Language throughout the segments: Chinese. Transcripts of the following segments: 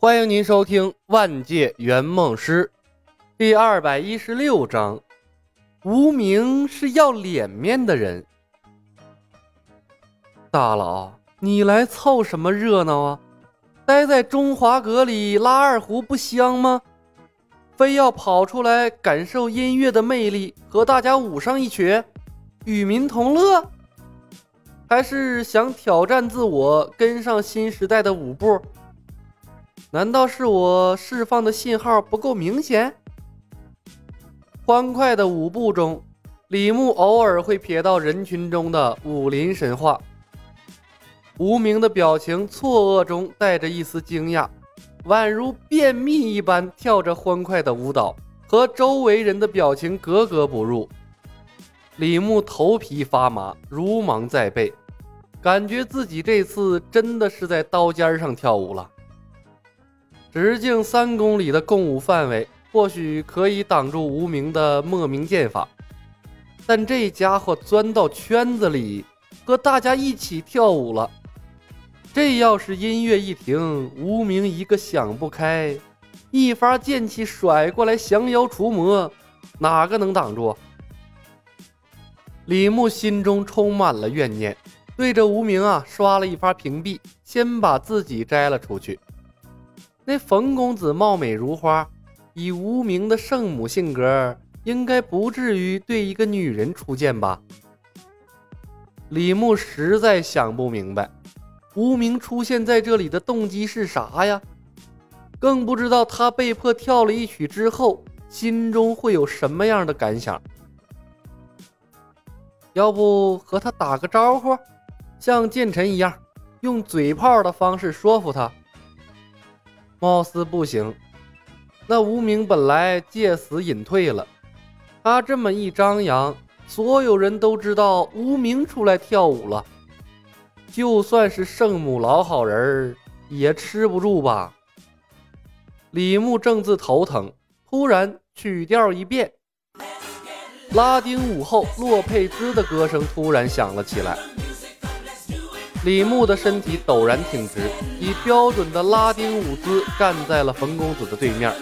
欢迎您收听《万界圆梦师》第二百一十六章。无名是要脸面的人。大佬，你来凑什么热闹啊？待在中华阁里拉二胡不香吗？非要跑出来感受音乐的魅力，和大家舞上一曲，与民同乐？还是想挑战自我，跟上新时代的舞步？难道是我释放的信号不够明显？欢快的舞步中，李牧偶尔会瞥到人群中的武林神话。无名的表情错愕中带着一丝惊讶，宛如便秘一般跳着欢快的舞蹈，和周围人的表情格格不入。李牧头皮发麻，如芒在背，感觉自己这次真的是在刀尖上跳舞了。直径三公里的共舞范围，或许可以挡住无名的莫名剑法，但这家伙钻到圈子里，和大家一起跳舞了。这要是音乐一停，无名一个想不开，一发剑气甩过来降妖除魔，哪个能挡住？李牧心中充满了怨念，对着无名啊刷了一发屏蔽，先把自己摘了出去。那冯公子貌美如花，以无名的圣母性格，应该不至于对一个女人出剑吧？李牧实在想不明白，无名出现在这里的动机是啥呀？更不知道他被迫跳了一曲之后，心中会有什么样的感想。要不和他打个招呼，像剑臣一样，用嘴炮的方式说服他。貌似不行，那无名本来借死隐退了，他这么一张扬，所有人都知道无名出来跳舞了。就算是圣母老好人儿也吃不住吧？李牧正自头疼，突然曲调一变，拉丁舞后洛佩兹的歌声突然响了起来。李牧的身体陡然挺直，以标准的拉丁舞姿站在了冯公子的对面，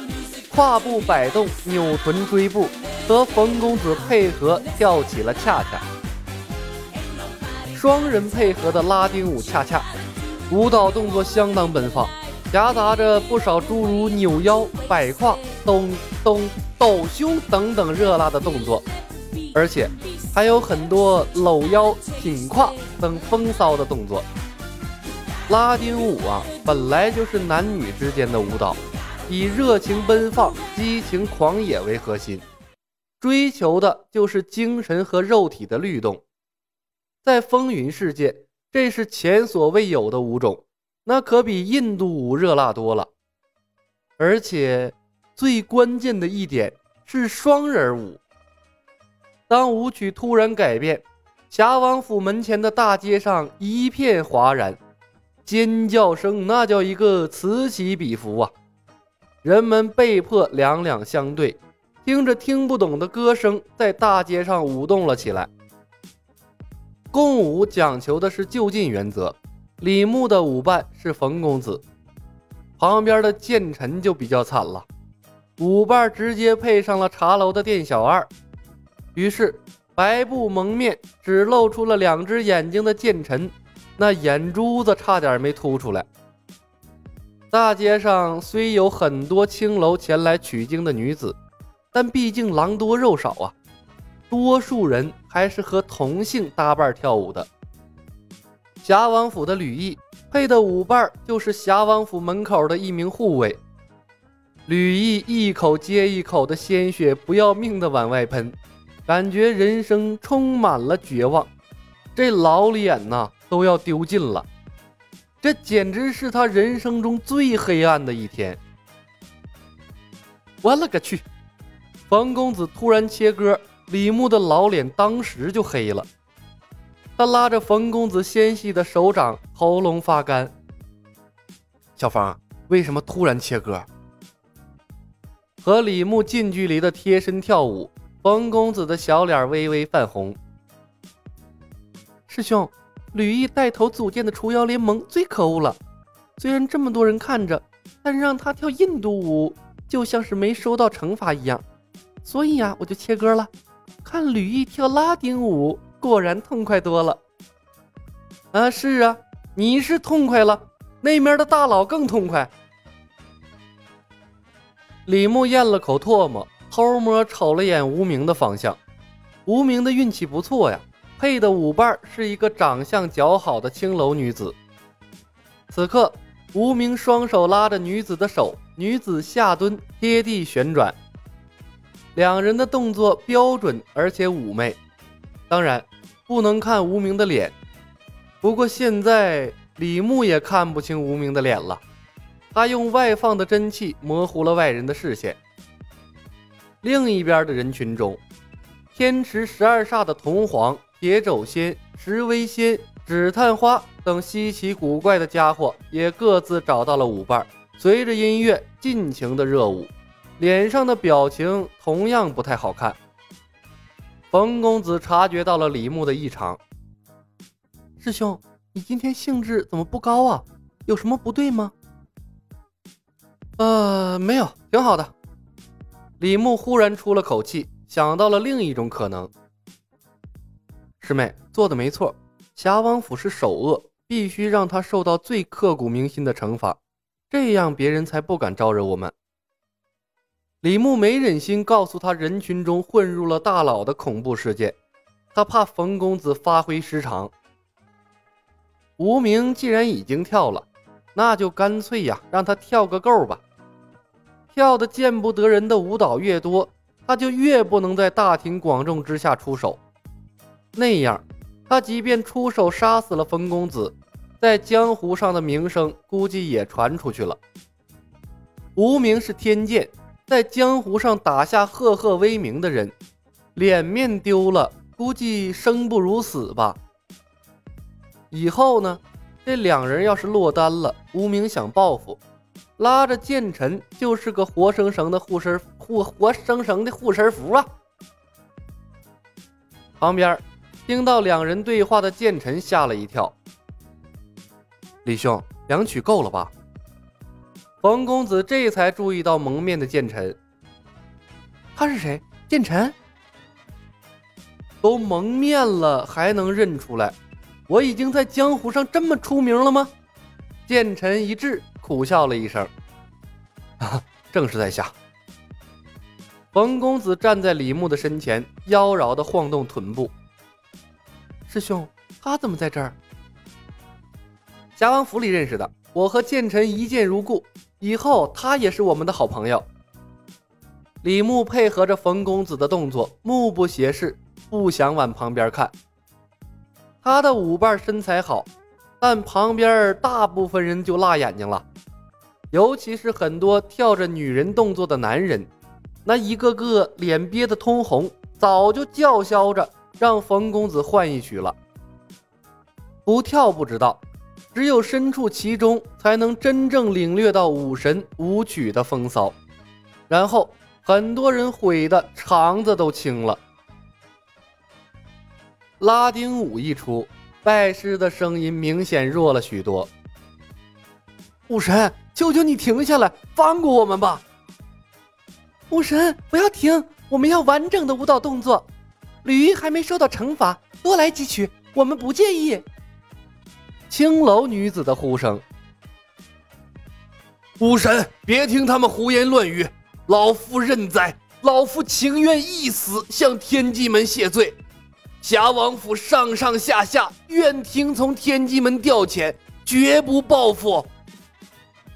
胯部摆动，扭臀追步，和冯公子配合跳起了恰恰。双人配合的拉丁舞恰恰，舞蹈动作相当奔放，夹杂着不少诸如扭腰、摆胯、咚咚、抖胸等等热辣的动作，而且。还有很多搂腰、挺胯等风骚的动作。拉丁舞啊，本来就是男女之间的舞蹈，以热情奔放、激情狂野为核心，追求的就是精神和肉体的律动。在风云世界，这是前所未有的舞种，那可比印度舞热辣多了。而且最关键的一点是双人舞。当舞曲突然改变，侠王府门前的大街上一片哗然，尖叫声那叫一个此起彼伏啊！人们被迫两两相对，听着听不懂的歌声，在大街上舞动了起来。共舞讲求的是就近原则，李牧的舞伴是冯公子，旁边的剑臣就比较惨了，舞伴直接配上了茶楼的店小二。于是，白布蒙面，只露出了两只眼睛的剑臣，那眼珠子差点没凸出来。大街上虽有很多青楼前来取经的女子，但毕竟狼多肉少啊，多数人还是和同性搭伴跳舞的。侠王府的吕毅配的舞伴就是侠王府门口的一名护卫。吕毅一口接一口的鲜血不要命的往外喷。感觉人生充满了绝望，这老脸呐都要丢尽了，这简直是他人生中最黑暗的一天。我勒个去！冯公子突然切歌，李牧的老脸当时就黑了。他拉着冯公子纤细的手掌，喉咙发干。小芳，为什么突然切歌？和李牧近距离的贴身跳舞。冯公子的小脸微微泛红。师兄，吕毅带头组建的除妖联盟最可恶了。虽然这么多人看着，但让他跳印度舞，就像是没收到惩罚一样。所以呀，我就切歌了。看吕毅跳拉丁舞，果然痛快多了。啊，是啊，你是痛快了，那面的大佬更痛快。李牧咽了口唾沫，偷摸瞅了眼无名的方向。无名的运气不错呀，配的舞伴是一个长相姣好的青楼女子。此刻，无名双手拉着女子的手，女子下蹲贴地旋转。两人的动作标准而且妩媚，当然不能看无名的脸。不过现在李牧也看不清无名的脸了，他用外放的真气模糊了外人的视线。另一边的人群中，天池十二煞的铜皇、铁肘仙、石微仙、纸探花等稀奇古怪的家伙也各自找到了舞伴，随着音乐尽情的热舞。脸上的表情同样不太好看。冯公子察觉到了李牧的异常。师兄，你今天兴致怎么不高啊？有什么不对吗？呃，没有，挺好的。李牧忽然出了口气，想到了另一种可能。师妹做的没错，侠王府是首恶，必须让他受到最刻骨铭心的惩罚，这样别人才不敢招惹我们。李牧没忍心告诉他人群中混入了大佬的恐怖事件，他怕冯公子发挥失常。无名既然已经跳了，那就干脆呀，让他跳个够吧。跳的见不得人的舞蹈越多，他就越不能在大庭广众之下出手。那样，他即便出手杀死了冯公子，在江湖上的名声估计也传出去了。无名是天剑。在江湖上打下赫赫威名的人，脸面丢了，估计生不如死吧。以后呢，这两人要是落单了，无名想报复，拉着剑臣就是个活生生的护身护活生生的护身符啊。旁边听到两人对话的剑臣吓了一跳，李兄，两曲够了吧？冯公子这才注意到蒙面的剑臣，他是谁？剑臣都蒙面了还能认出来？我已经在江湖上这么出名了吗？剑臣一滞，苦笑了一声：“啊，正是在下。”冯公子站在李牧的身前，妖娆的晃动臀部。师兄，他怎么在这儿？侠王府里认识的，我和剑臣一见如故。以后他也是我们的好朋友。李牧配合着冯公子的动作，目不斜视，不想往旁边看。他的舞伴身材好，但旁边大部分人就辣眼睛了，尤其是很多跳着女人动作的男人，那一个个脸憋得通红，早就叫嚣着让冯公子换一曲了。不跳不知道。只有身处其中，才能真正领略到武神舞曲的风骚。然后，很多人悔的肠子都青了。拉丁舞一出，拜师的声音明显弱了许多。武神，求求你停下来，放过我们吧！武神，不要停，我们要完整的舞蹈动作。吕玉还没受到惩罚，多来几曲，我们不介意。青楼女子的呼声：“武神，别听他们胡言乱语，老夫认栽，老夫情愿一死，向天机门谢罪。侠王府上上下下愿听从天机门调遣，绝不报复。”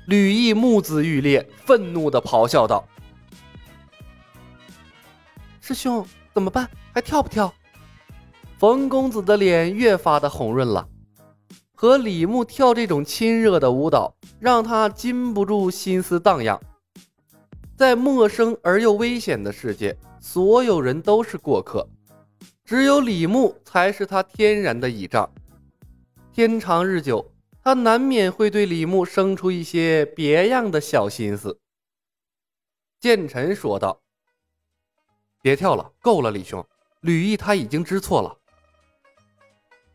吕毅目眦欲裂，愤怒的咆哮道：“师兄，怎么办？还跳不跳？”冯公子的脸越发的红润了。和李牧跳这种亲热的舞蹈，让他禁不住心思荡漾。在陌生而又危险的世界，所有人都是过客，只有李牧才是他天然的倚仗。天长日久，他难免会对李牧生出一些别样的小心思。剑臣说道：“别跳了，够了，李兄，吕毅他已经知错了。”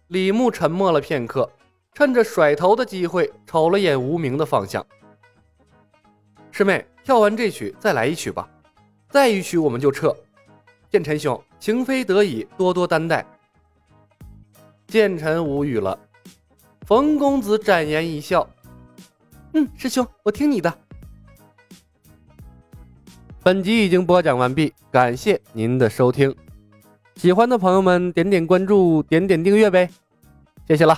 李牧沉默了片刻。趁着甩头的机会，瞅了眼无名的方向。师妹，跳完这曲再来一曲吧，再一曲我们就撤。剑臣兄，情非得已，多多担待。剑臣无语了。冯公子展颜一笑：“嗯，师兄，我听你的。”本集已经播讲完毕，感谢您的收听。喜欢的朋友们点点关注，点点订阅呗，谢谢了。